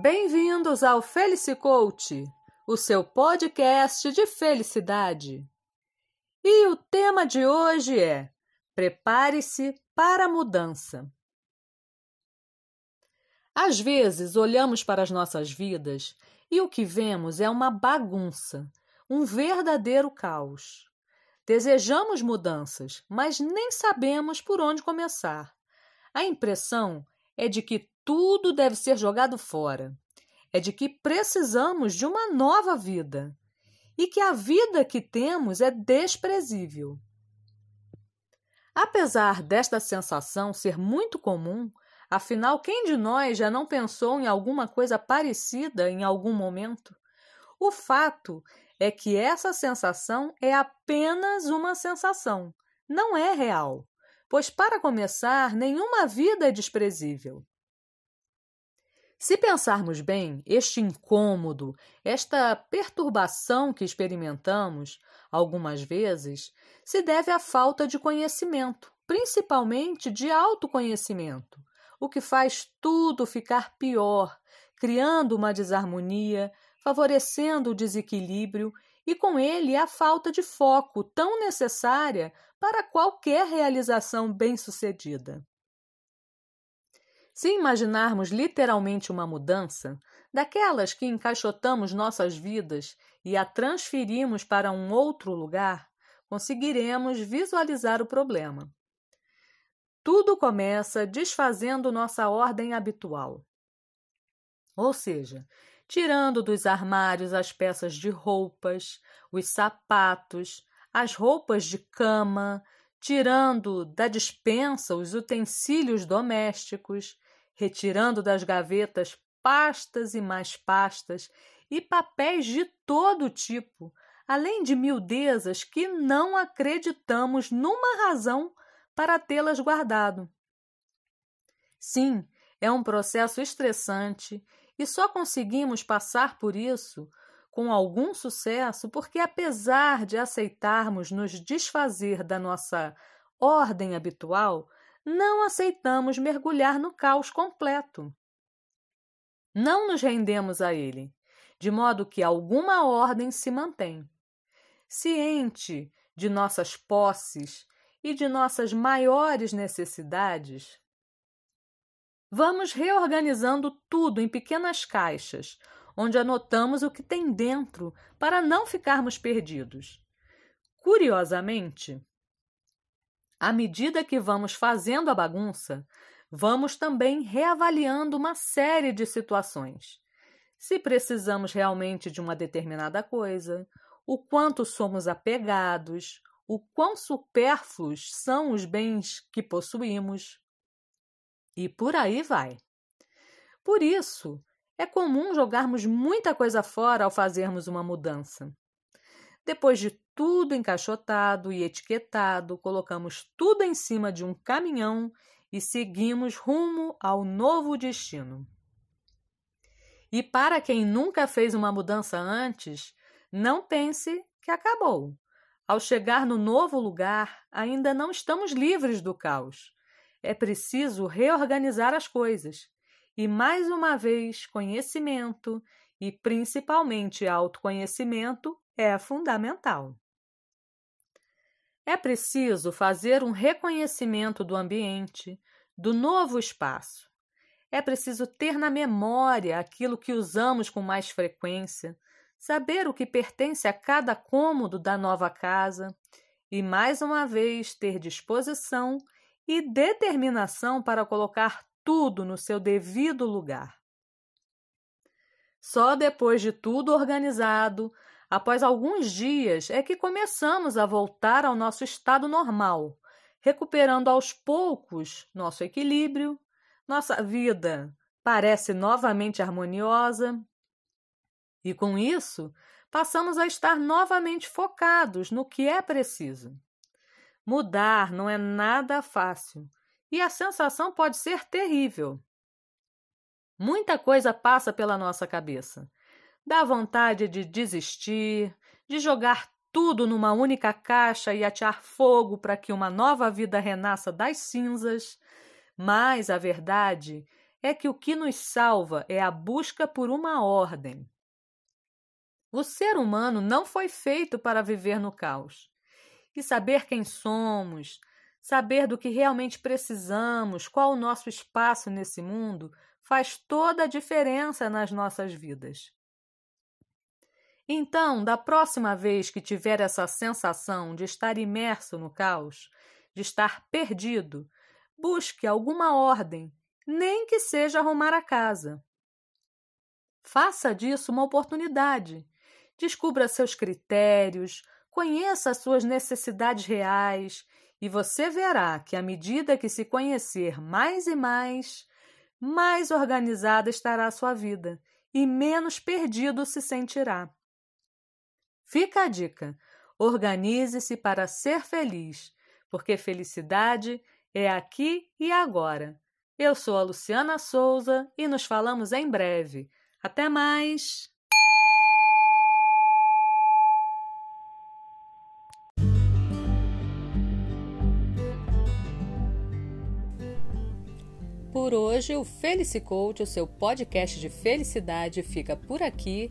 Bem-vindos ao Felicicoach, o seu podcast de felicidade. E o tema de hoje é Prepare-se para a mudança. Às vezes olhamos para as nossas vidas e o que vemos é uma bagunça, um verdadeiro caos. Desejamos mudanças, mas nem sabemos por onde começar. A impressão é de que tudo deve ser jogado fora. É de que precisamos de uma nova vida e que a vida que temos é desprezível. Apesar desta sensação ser muito comum, afinal, quem de nós já não pensou em alguma coisa parecida em algum momento? O fato é que essa sensação é apenas uma sensação, não é real, pois, para começar, nenhuma vida é desprezível. Se pensarmos bem, este incômodo, esta perturbação que experimentamos algumas vezes, se deve à falta de conhecimento, principalmente de autoconhecimento, o que faz tudo ficar pior, criando uma desarmonia, favorecendo o desequilíbrio e com ele a falta de foco tão necessária para qualquer realização bem-sucedida. Se imaginarmos literalmente uma mudança, daquelas que encaixotamos nossas vidas e a transferimos para um outro lugar, conseguiremos visualizar o problema. Tudo começa desfazendo nossa ordem habitual. Ou seja, tirando dos armários as peças de roupas, os sapatos, as roupas de cama, tirando da despensa os utensílios domésticos, retirando das gavetas pastas e mais pastas e papéis de todo tipo, além de miudezas que não acreditamos numa razão para tê-las guardado. Sim, é um processo estressante e só conseguimos passar por isso com algum sucesso porque, apesar de aceitarmos nos desfazer da nossa ordem habitual, não aceitamos mergulhar no caos completo. Não nos rendemos a ele, de modo que alguma ordem se mantém. Ciente de nossas posses e de nossas maiores necessidades, vamos reorganizando tudo em pequenas caixas, onde anotamos o que tem dentro para não ficarmos perdidos. Curiosamente, à medida que vamos fazendo a bagunça, vamos também reavaliando uma série de situações. Se precisamos realmente de uma determinada coisa, o quanto somos apegados, o quão supérfluos são os bens que possuímos. E por aí vai. Por isso, é comum jogarmos muita coisa fora ao fazermos uma mudança. Depois de tudo encaixotado e etiquetado, colocamos tudo em cima de um caminhão e seguimos rumo ao novo destino. E para quem nunca fez uma mudança antes, não pense que acabou. Ao chegar no novo lugar, ainda não estamos livres do caos. É preciso reorganizar as coisas. E mais uma vez, conhecimento e principalmente autoconhecimento é fundamental. É preciso fazer um reconhecimento do ambiente, do novo espaço. É preciso ter na memória aquilo que usamos com mais frequência, saber o que pertence a cada cômodo da nova casa e, mais uma vez, ter disposição e determinação para colocar tudo no seu devido lugar. Só depois de tudo organizado, Após alguns dias é que começamos a voltar ao nosso estado normal, recuperando aos poucos nosso equilíbrio, nossa vida parece novamente harmoniosa. E com isso, passamos a estar novamente focados no que é preciso. Mudar não é nada fácil e a sensação pode ser terrível. Muita coisa passa pela nossa cabeça Dá vontade de desistir, de jogar tudo numa única caixa e atear fogo para que uma nova vida renasça das cinzas. Mas a verdade é que o que nos salva é a busca por uma ordem. O ser humano não foi feito para viver no caos. E saber quem somos, saber do que realmente precisamos, qual o nosso espaço nesse mundo, faz toda a diferença nas nossas vidas. Então, da próxima vez que tiver essa sensação de estar imerso no caos, de estar perdido, busque alguma ordem, nem que seja arrumar a casa. Faça disso uma oportunidade. Descubra seus critérios, conheça as suas necessidades reais e você verá que à medida que se conhecer mais e mais, mais organizada estará a sua vida e menos perdido se sentirá. Fica a dica: organize-se para ser feliz, porque felicidade é aqui e agora. Eu sou a Luciana Souza e nos falamos em breve. Até mais! Por hoje, o Felice Coach, o seu podcast de felicidade, fica por aqui.